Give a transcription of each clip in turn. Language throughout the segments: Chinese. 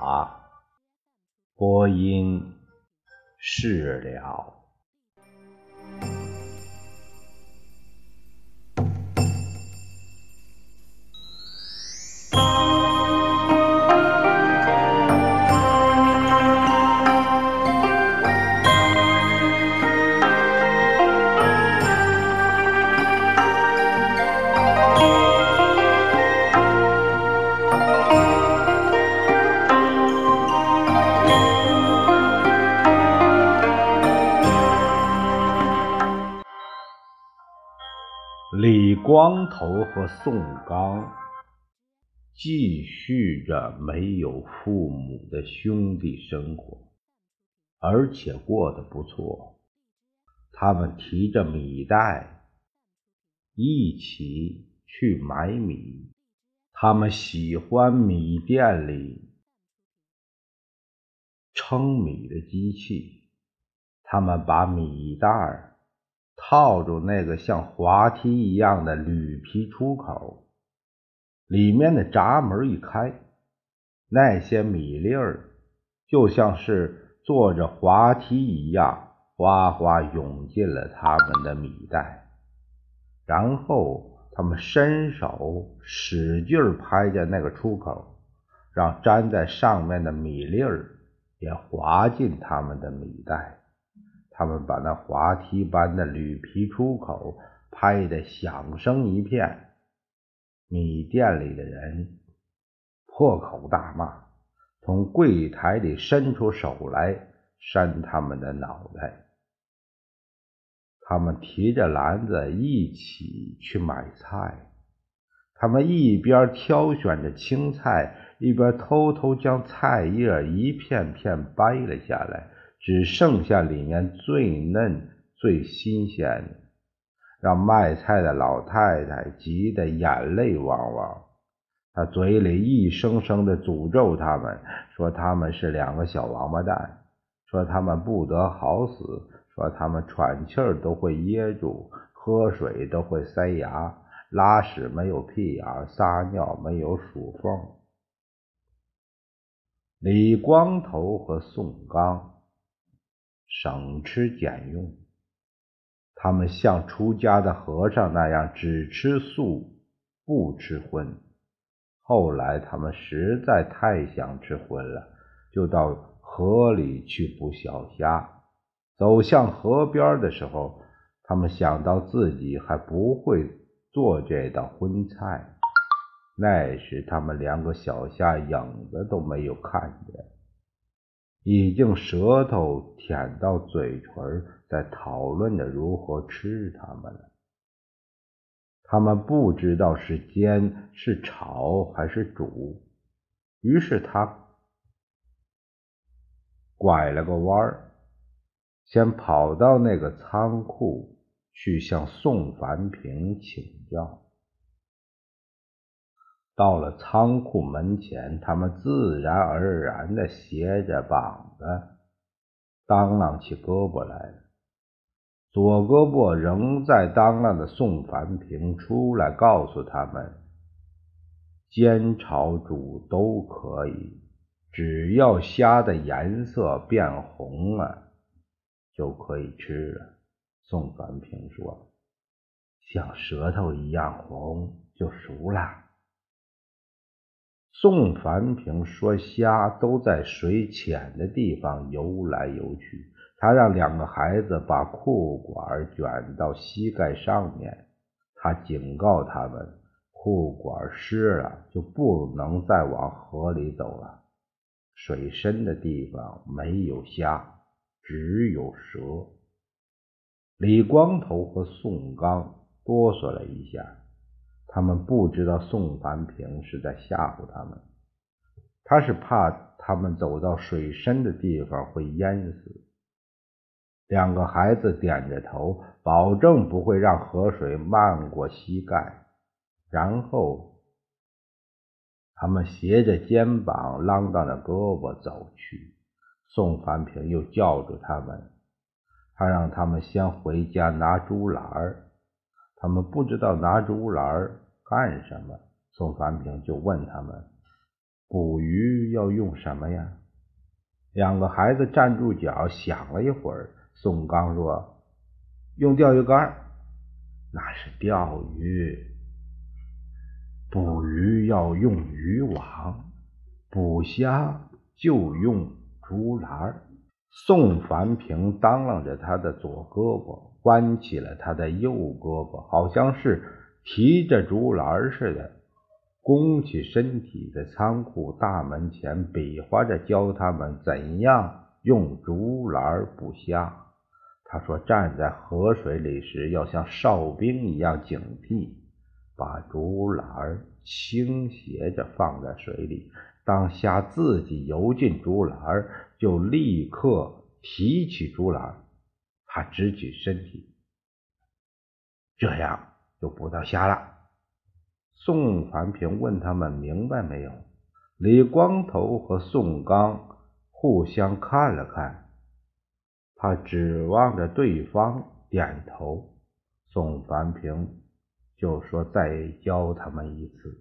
啊波音逝了。光头和宋刚继续着没有父母的兄弟生活，而且过得不错。他们提着米袋一起去买米，他们喜欢米店里称米的机器，他们把米袋儿。套住那个像滑梯一样的铝皮出口，里面的闸门一开，那些米粒儿就像是坐着滑梯一样，哗哗涌进了他们的米袋。然后他们伸手使劲拍着那个出口，让粘在上面的米粒儿也滑进他们的米袋。他们把那滑梯般的铝皮出口拍得响声一片，米店里的人破口大骂，从柜台里伸出手来扇他们的脑袋。他们提着篮子一起去买菜，他们一边挑选着青菜，一边偷偷将菜叶一片片掰了下来。只剩下里面最嫩、最新鲜的，让卖菜的老太太急得眼泪汪汪。她嘴里一声声的诅咒他们，说他们是两个小王八蛋，说他们不得好死，说他们喘气儿都会噎住，喝水都会塞牙，拉屎没有屁眼，撒尿没有鼠缝。李光头和宋刚。省吃俭用，他们像出家的和尚那样只吃素不吃荤。后来他们实在太想吃荤了，就到河里去捕小虾。走向河边的时候，他们想到自己还不会做这道荤菜，那时他们连个小虾影子都没有看见。已经舌头舔到嘴唇，在讨论着如何吃它们了。他们不知道是煎、是炒还是煮，于是他拐了个弯儿，先跑到那个仓库去向宋凡平请教。到了仓库门前，他们自然而然的斜着膀子，当啷起胳膊来了。左胳膊仍在当啷的宋凡平出来告诉他们：煎、炒、煮都可以，只要虾的颜色变红了，就可以吃了。宋凡平说：“像舌头一样红，就熟了。”宋凡平说：“虾都在水浅的地方游来游去。”他让两个孩子把裤管卷到膝盖上面。他警告他们：裤管湿了就不能再往河里走了。水深的地方没有虾，只有蛇。李光头和宋刚哆嗦了一下。他们不知道宋凡平是在吓唬他们，他是怕他们走到水深的地方会淹死。两个孩子点着头，保证不会让河水漫过膝盖。然后，他们斜着肩膀，啷当着胳膊走去。宋凡平又叫住他们，他让他们先回家拿竹篮儿。他们不知道拿竹篮儿干什么。宋凡平就问他们：“捕鱼要用什么呀？”两个孩子站住脚，想了一会儿。宋刚说：“用钓鱼竿。”那是钓鱼。捕鱼要用渔网，捕虾就用竹篮。宋凡平当啷着他的左胳膊，弯起了他的右胳膊，好像是提着竹篮似的。弓起身体，在仓库大门前比划着，教他们怎样用竹篮捕虾。他说：“站在河水里时，要像哨兵一样警惕，把竹篮倾斜着放在水里。当虾自己游进竹篮，就立刻提起竹篮，他直起身体，这样就捕到虾了。”宋凡平问他们明白没有？李光头和宋刚互相看了看，他指望着对方点头。宋凡平就说：“再教他们一次。”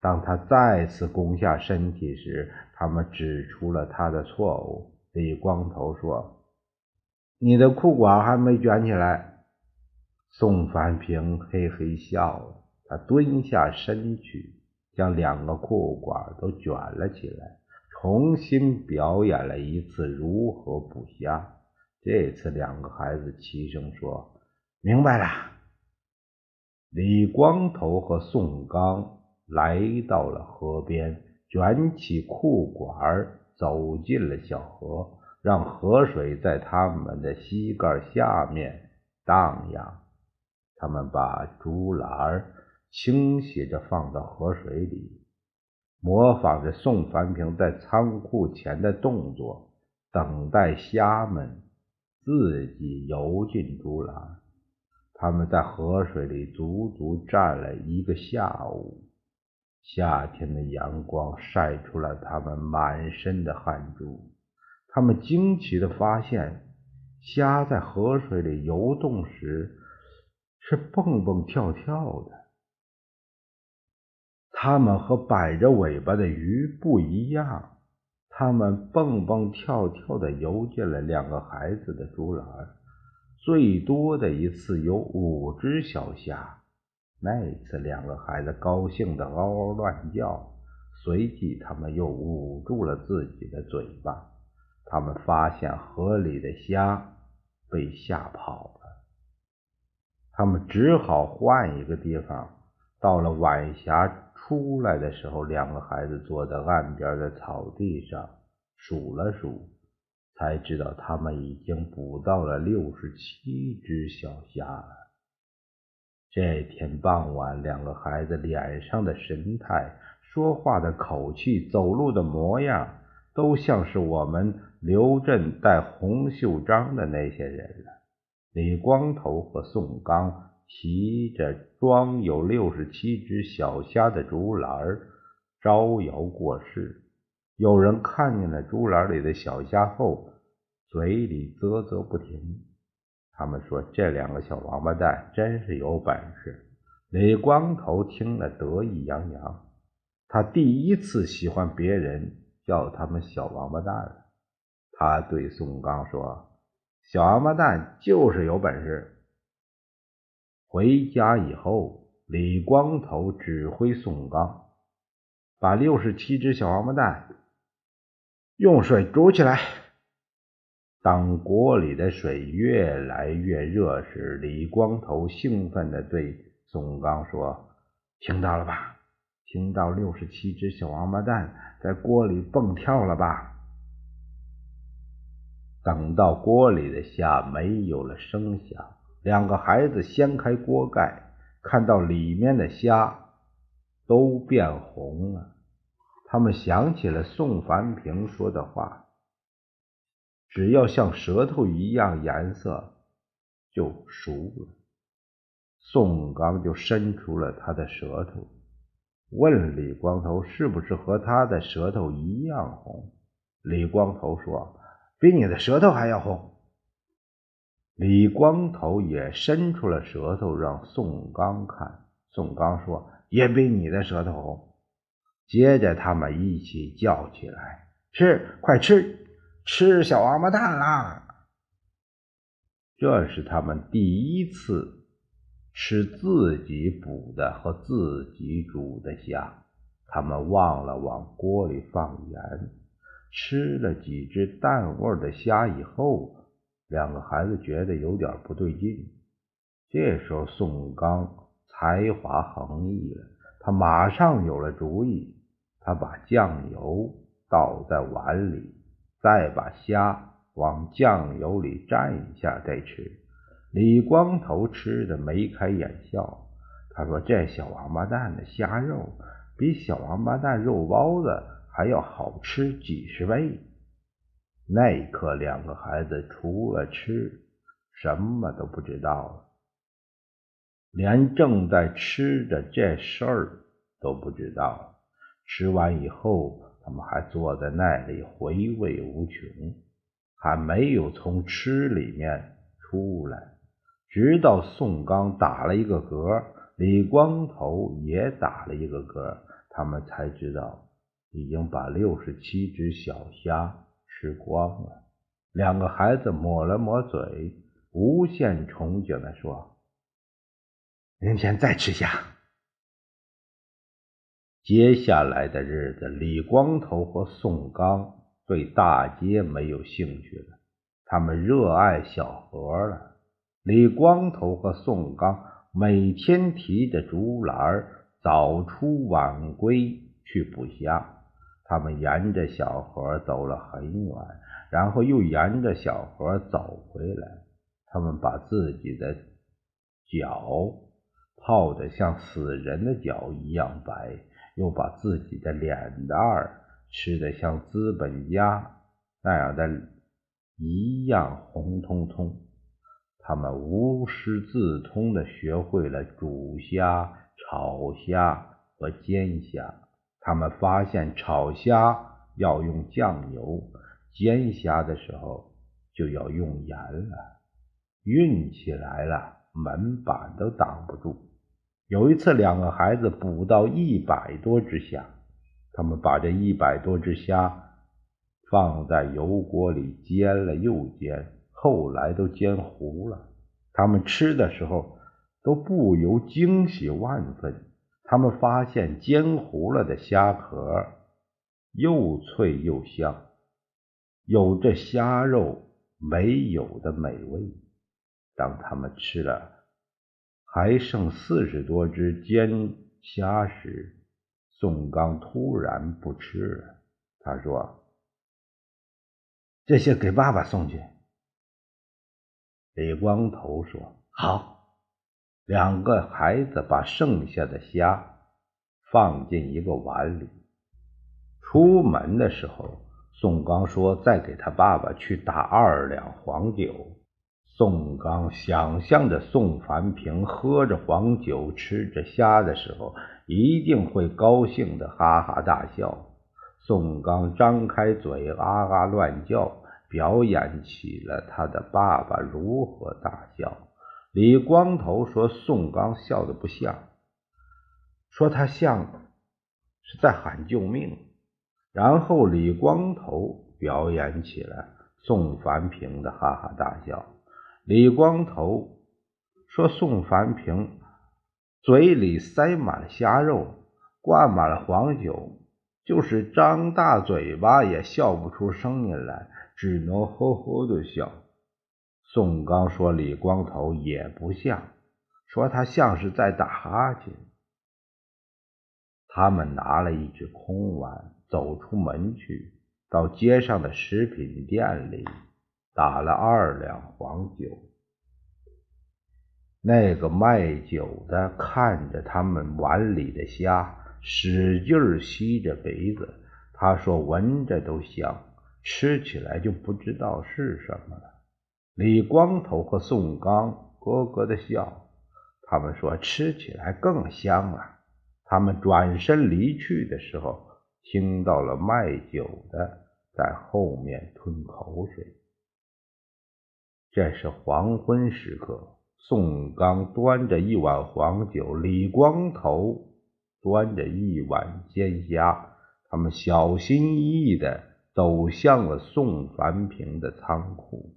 当他再次攻下身体时，他们指出了他的错误。李光头说：“你的裤管还没卷起来。”宋凡平嘿嘿笑了。他蹲下身去，将两个裤管都卷了起来，重新表演了一次如何捕虾。这次，两个孩子齐声说：“明白了。”李光头和宋刚来到了河边，卷起裤管，走进了小河，让河水在他们的膝盖下面荡漾。他们把竹篮倾斜着放到河水里，模仿着宋凡平在仓库前的动作，等待虾们自己游进竹篮。他们在河水里足足站了一个下午，夏天的阳光晒出了他们满身的汗珠。他们惊奇地发现，虾在河水里游动时是蹦蹦跳跳的。它们和摆着尾巴的鱼不一样，它们蹦蹦跳跳地游进了两个孩子的竹篮，最多的一次有五只小虾。那一次，两个孩子高兴的嗷嗷乱叫，随即他们又捂住了自己的嘴巴。他们发现河里的虾被吓跑了，他们只好换一个地方。到了晚霞。出来的时候，两个孩子坐在岸边的草地上数了数，才知道他们已经捕到了六十七只小虾了。这天傍晚，两个孩子脸上的神态、说话的口气、走路的模样，都像是我们刘镇带红袖章的那些人了。李光头和宋刚。提着装有六十七只小虾的竹篮招摇过市。有人看见了竹篮里的小虾后，嘴里啧啧不停。他们说：“这两个小王八蛋真是有本事。”李光头听了得意洋洋，他第一次喜欢别人叫他们小王八蛋了。他对宋刚说：“小王八蛋就是有本事。”回家以后，李光头指挥宋刚把六十七只小王八蛋用水煮起来。当锅里的水越来越热时，李光头兴奋地对宋刚说：“听到了吧？听到六十七只小王八蛋在锅里蹦跳了吧？”等到锅里的虾没有了声响。两个孩子掀开锅盖，看到里面的虾都变红了。他们想起了宋凡平说的话：“只要像舌头一样颜色，就熟了。”宋刚就伸出了他的舌头，问李光头：“是不是和他的舌头一样红？”李光头说：“比你的舌头还要红。”李光头也伸出了舌头让宋刚看。宋刚说：“也比你的舌头红。”接着他们一起叫起来：“吃，快吃，吃小王八蛋啦！”这是他们第一次吃自己捕的和自己煮的虾。他们忘了往锅里放盐，吃了几只淡味的虾以后，两个孩子觉得有点不对劲。这时候，宋刚。才华横溢了，他马上有了主意。他把酱油倒在碗里，再把虾往酱油里蘸一下再吃。李光头吃的眉开眼笑，他说：“这小王八蛋的虾肉比小王八蛋肉包子还要好吃几十倍。”那一刻，两个孩子除了吃，什么都不知道。连正在吃的这事儿都不知道。吃完以后，他们还坐在那里回味无穷，还没有从吃里面出来。直到宋刚打了一个嗝，李光头也打了一个嗝，他们才知道已经把六十七只小虾吃光了。两个孩子抹了抹嘴，无限憧憬地说。明天再吃虾。接下来的日子，李光头和宋刚对大街没有兴趣了，他们热爱小河了。李光头和宋刚每天提着竹篮，早出晚归去捕虾。他们沿着小河走了很远，然后又沿着小河走回来。他们把自己的脚。泡得像死人的脚一样白，又把自己的脸蛋儿吃得像资本家那样的一样红彤彤。他们无师自通地学会了煮虾、炒虾和煎虾。他们发现炒虾要用酱油，煎虾的时候就要用盐了。运气来了，门板都挡不住。有一次，两个孩子捕到一百多只虾，他们把这一百多只虾放在油锅里煎了又煎，后来都煎糊了。他们吃的时候都不由惊喜万分。他们发现煎糊了的虾壳又脆又香，有着虾肉没有的美味。当他们吃了。还剩四十多只煎虾时，宋刚突然不吃了。他说：“这些给爸爸送去。”李光头说：“好。”两个孩子把剩下的虾放进一个碗里。出门的时候，宋刚说：“再给他爸爸去打二两黄酒。”宋刚想象着宋凡平喝着黄酒、吃着虾的时候，一定会高兴的哈哈大笑。宋刚张开嘴啊啊乱叫，表演起了他的爸爸如何大笑。李光头说：“宋刚笑的不像，说他像是在喊救命。”然后李光头表演起来宋凡平的哈哈大笑。李光头说：“宋凡平嘴里塞满了虾肉，灌满了黄酒，就是张大嘴巴也笑不出声音来，只能呵呵的笑。”宋刚说：“李光头也不像，说他像是在打哈欠。”他们拿了一只空碗，走出门去，到街上的食品店里。打了二两黄酒，那个卖酒的看着他们碗里的虾，使劲吸着鼻子。他说：“闻着都香，吃起来就不知道是什么了。”李光头和宋刚咯咯的笑，他们说：“吃起来更香了。”他们转身离去的时候，听到了卖酒的在后面吞口水。这是黄昏时刻，宋刚端着一碗黄酒，李光头端着一碗煎虾，他们小心翼翼地走向了宋凡平的仓库。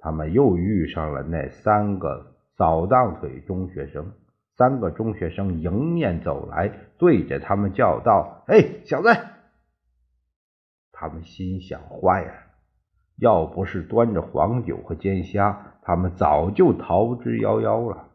他们又遇上了那三个扫荡腿中学生。三个中学生迎面走来，对着他们叫道：“哎，小子！”他们心想：坏了，要不是端着黄酒和煎虾，他们早就逃之夭夭了。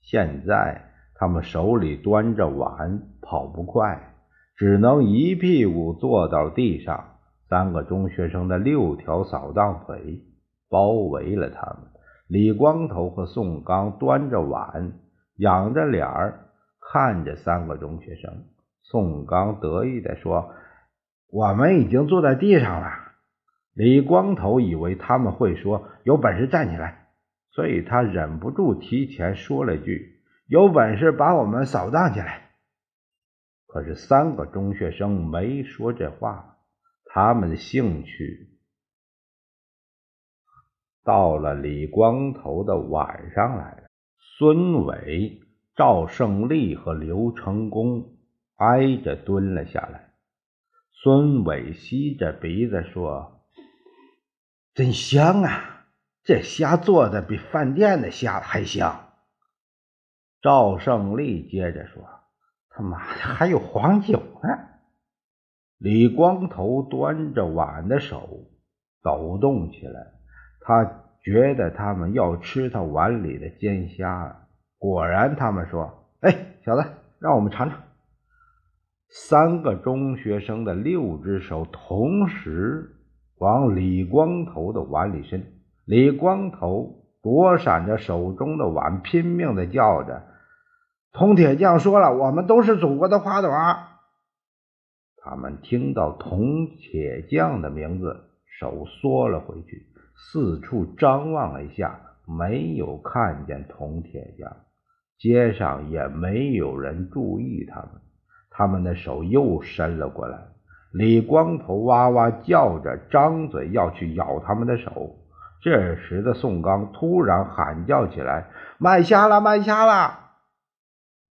现在他们手里端着碗，跑不快，只能一屁股坐到地上。三个中学生的六条扫荡腿包围了他们。李光头和宋刚端着碗，仰着脸儿看着三个中学生。宋刚得意地说：“我们已经坐在地上了。”李光头以为他们会说“有本事站起来”，所以他忍不住提前说了句：“有本事把我们扫荡起来。”可是三个中学生没说这话，他们的兴趣。到了李光头的晚上来了，孙伟、赵胜利和刘成功挨着蹲了下来。孙伟吸着鼻子说：“真香啊，这虾做的比饭店的虾还香。”赵胜利接着说：“他妈的，还有黄酒呢！”李光头端着碗的手抖动起来。他觉得他们要吃他碗里的煎虾了。果然，他们说：“哎，小子，让我们尝尝。”三个中学生的六只手同时往李光头的碗里伸。李光头躲闪着手中的碗，拼命的叫着：“铜铁匠说了，我们都是祖国的花朵。”他们听到铜铁匠的名字，手缩了回去。四处张望了一下，没有看见铜铁匠，街上也没有人注意他们。他们的手又伸了过来，李光头哇哇叫着，张嘴要去咬他们的手。这时的宋刚突然喊叫起来：“卖虾了，卖虾了！”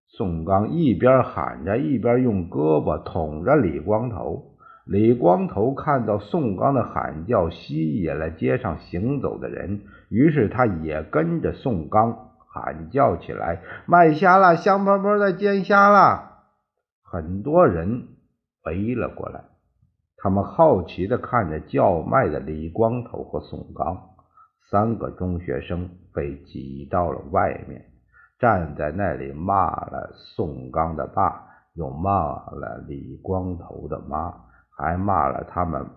宋刚一边喊着，一边用胳膊捅着李光头。李光头看到宋刚的喊叫吸引了街上行走的人，于是他也跟着宋刚喊叫起来：“卖虾了，香喷喷的煎虾了！”很多人围了过来，他们好奇地看着叫卖的李光头和宋刚。三个中学生被挤到了外面，站在那里骂了宋刚的爸，又骂了李光头的妈。还骂了他们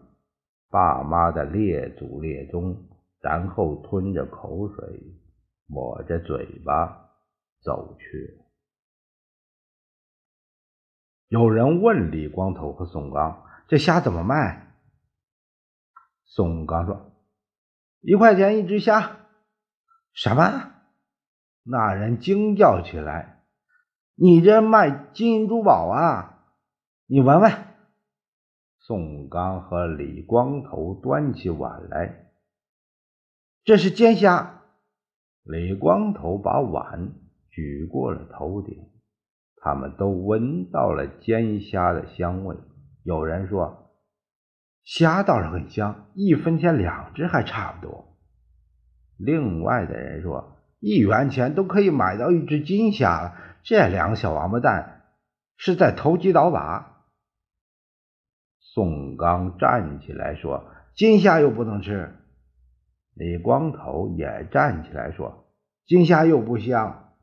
爸妈的列祖列宗，然后吞着口水，抹着嘴巴走去。有人问李光头和宋刚：“这虾怎么卖？”宋刚说：“一块钱一只虾。”什么？那人惊叫起来：“你这卖金银珠宝啊？你闻闻。”宋刚和李光头端起碗来，这是煎虾。李光头把碗举过了头顶，他们都闻到了煎虾的香味。有人说，虾倒是很香，一分钱两只还差不多。另外的人说，一元钱都可以买到一只金虾了。这两个小王八蛋是在投机倒把。宋刚站起来说：“金虾又不能吃。”李光头也站起来说：“金虾又不香。”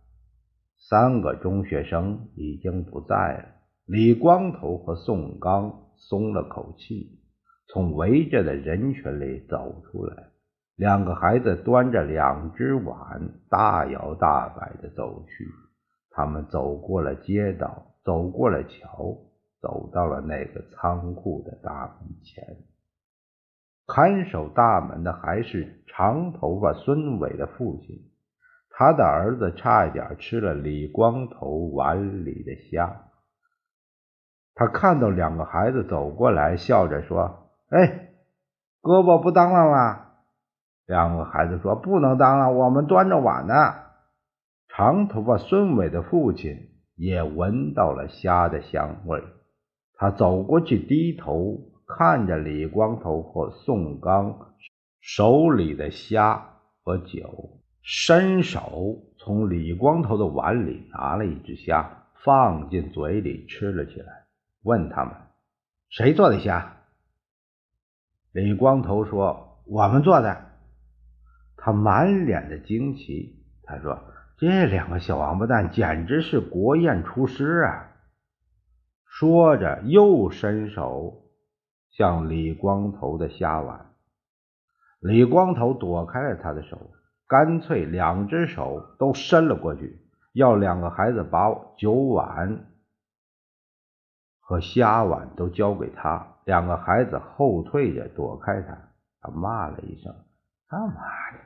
三个中学生已经不在了。李光头和宋刚松了口气，从围着的人群里走出来。两个孩子端着两只碗，大摇大摆地走去。他们走过了街道，走过了桥。走到了那个仓库的大门前，看守大门的还是长头发孙伟的父亲。他的儿子差一点吃了李光头碗里的虾。他看到两个孩子走过来，笑着说：“哎，胳膊不当啷了？”两个孩子说：“不能当了，我们端着碗呢。”长头发孙伟的父亲也闻到了虾的香味，他走过去，低头看着李光头和宋刚手里的虾和酒，伸手从李光头的碗里拿了一只虾，放进嘴里吃了起来，问他们：“谁做的虾？”李光头说：“我们做的。”他满脸的惊奇，他说：“这两个小王八蛋简直是国宴厨师啊！”说着，又伸手向李光头的虾碗。李光头躲开了他的手，干脆两只手都伸了过去，要两个孩子把酒碗和虾碗都交给他。两个孩子后退着躲开他，他骂了一声：“他妈的！”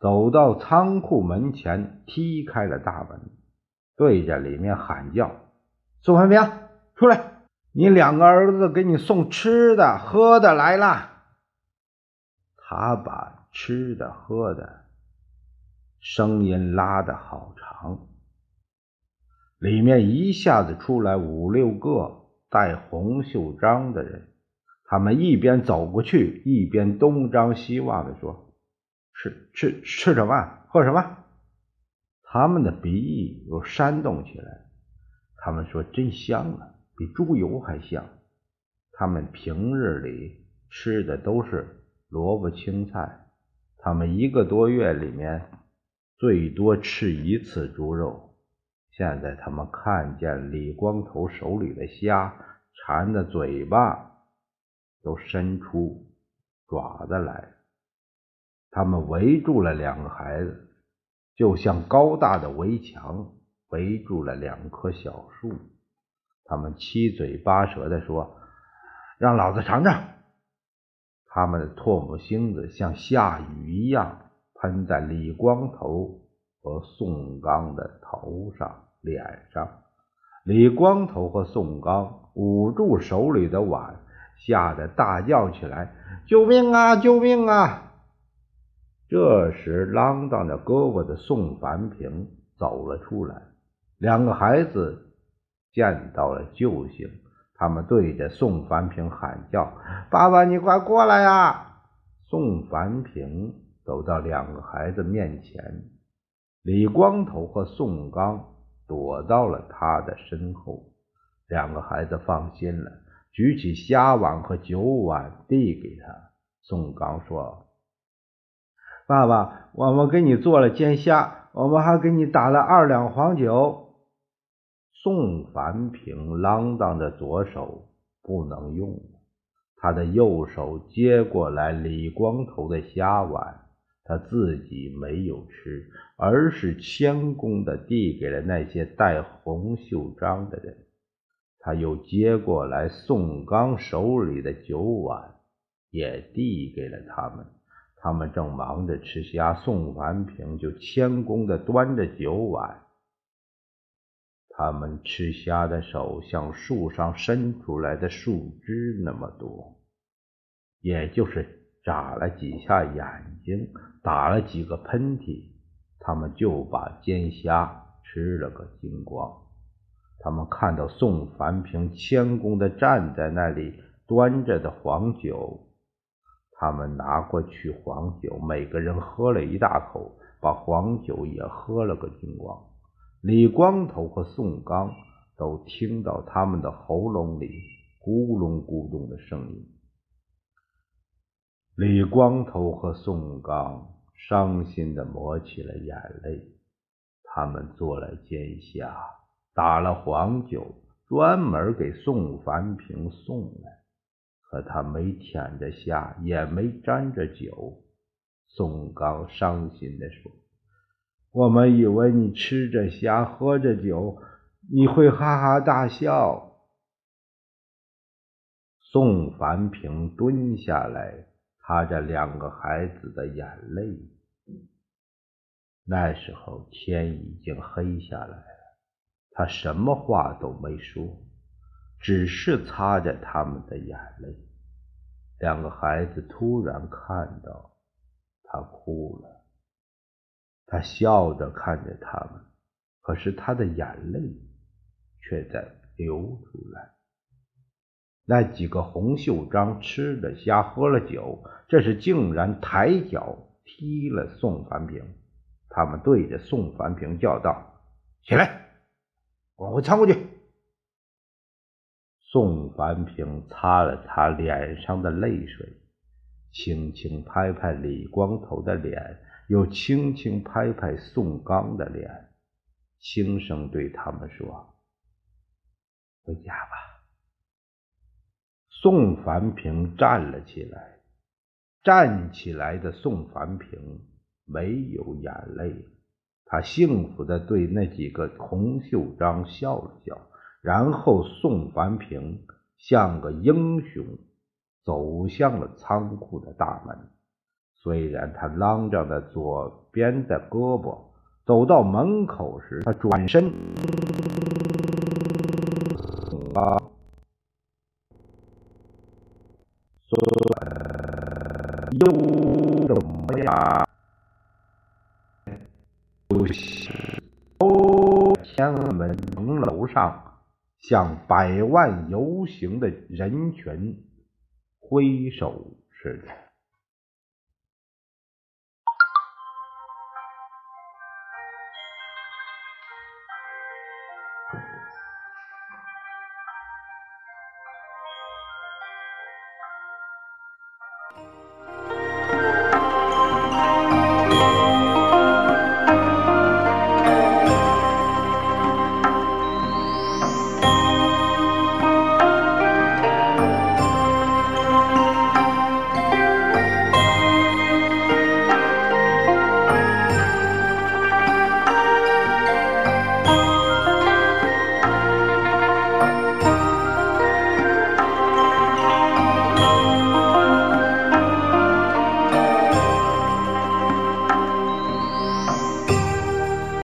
走到仓库门前，踢开了大门，对着里面喊叫：“宋怀平，出来！你两个儿子给你送吃的喝的来了。”他把吃的喝的声音拉得好长，里面一下子出来五六个戴红袖章的人，他们一边走过去，一边东张西望的说。吃吃吃什么？喝什么？他们的鼻翼又扇动起来。他们说：“真香啊，比猪油还香。”他们平日里吃的都是萝卜青菜，他们一个多月里面最多吃一次猪肉。现在他们看见李光头手里的虾，馋的嘴巴都伸出爪子来。他们围住了两个孩子，就像高大的围墙围住了两棵小树。他们七嘴八舌地说：“让老子尝尝！”他们的唾沫星子像下雨一样喷在李光头和宋刚的头上、脸上。李光头和宋刚捂住手里的碗，吓得大叫起来：“救命啊！救命啊！”这时，啷当着胳膊的宋凡平走了出来。两个孩子见到了救星，他们对着宋凡平喊叫：“爸爸，你快过来呀！”宋凡平走到两个孩子面前，李光头和宋刚躲到了他的身后。两个孩子放心了，举起虾碗和酒碗递给他。宋刚说。爸爸，我们给你做了煎虾，我们还给你打了二两黄酒。宋凡平啷当着左手不能用了，他的右手接过来李光头的虾碗，他自己没有吃，而是谦恭的递给了那些戴红袖章的人。他又接过来宋刚手里的酒碗，也递给了他们。他们正忙着吃虾，宋凡平就谦恭的端着酒碗。他们吃虾的手像树上伸出来的树枝那么多，也就是眨了几下眼睛，打了几个喷嚏，他们就把煎虾吃了个精光。他们看到宋凡平谦恭的站在那里，端着的黄酒。他们拿过去黄酒，每个人喝了一大口，把黄酒也喝了个精光。李光头和宋刚都听到他们的喉咙里咕隆咕咚的声音。李光头和宋刚伤心的抹起了眼泪。他们做了煎虾，打了黄酒，专门给宋凡平送来。可他没舔着虾，也没沾着酒。宋刚伤心地说：“我们以为你吃着虾，喝着酒，你会哈哈大笑。”宋凡平蹲下来，擦着两个孩子的眼泪。那时候天已经黑下来了，他什么话都没说。只是擦着他们的眼泪，两个孩子突然看到他哭了，他笑着看着他们，可是他的眼泪却在流出来。那几个红袖章吃了虾，喝了酒，这时竟然抬脚踢了宋凡平。他们对着宋凡平叫道：“起来，滚回仓库去！”宋凡平擦了擦脸上的泪水，轻轻拍拍李光头的脸，又轻轻拍拍宋刚的脸，轻声对他们说：“回家吧。”宋凡平站了起来，站起来的宋凡平没有眼泪，他幸福的对那几个红袖章笑了笑，然后宋凡平像个英雄走向了仓库的大门。虽然他啷着的左边的胳膊，走到门口时，他转身啊。又怎么样？就是天安门城楼上，向百万游行的人群挥手似的。